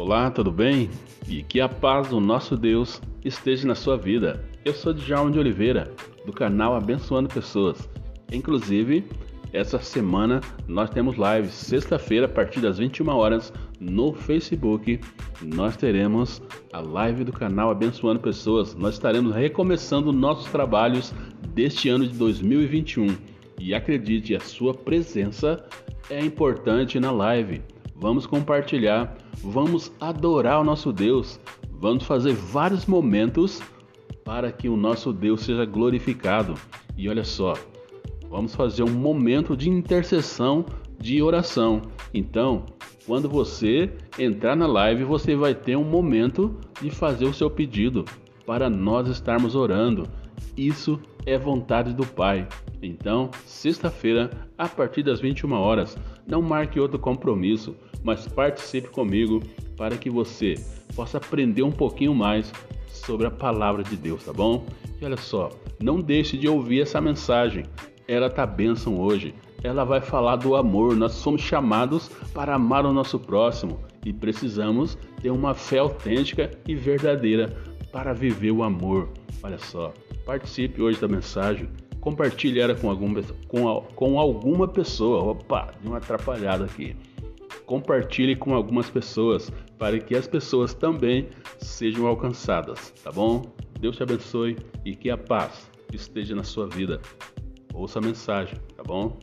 Olá, tudo bem? E que a paz do nosso Deus esteja na sua vida. Eu sou Djalma de Oliveira, do canal Abençoando Pessoas. Inclusive, essa semana nós temos lives. Sexta-feira, a partir das 21 horas, no Facebook, nós teremos a live do canal Abençoando Pessoas. Nós estaremos recomeçando nossos trabalhos deste ano de 2021. E acredite, a sua presença é importante na live. Vamos compartilhar, vamos adorar o nosso Deus, vamos fazer vários momentos para que o nosso Deus seja glorificado. E olha só, vamos fazer um momento de intercessão, de oração. Então, quando você entrar na live, você vai ter um momento de fazer o seu pedido para nós estarmos orando. Isso é vontade do Pai. Então, sexta-feira, a partir das 21 horas, não marque outro compromisso, mas participe comigo para que você possa aprender um pouquinho mais sobre a palavra de Deus, tá bom? E olha só, não deixe de ouvir essa mensagem. Ela tá bênção hoje. Ela vai falar do amor. Nós somos chamados para amar o nosso próximo e precisamos ter uma fé autêntica e verdadeira para viver o amor. Olha só, participe hoje da mensagem. Compartilhe ela com alguma, com, com alguma pessoa. Opa, deu uma atrapalhada aqui. Compartilhe com algumas pessoas para que as pessoas também sejam alcançadas, tá bom? Deus te abençoe e que a paz esteja na sua vida. Ouça a mensagem, tá bom?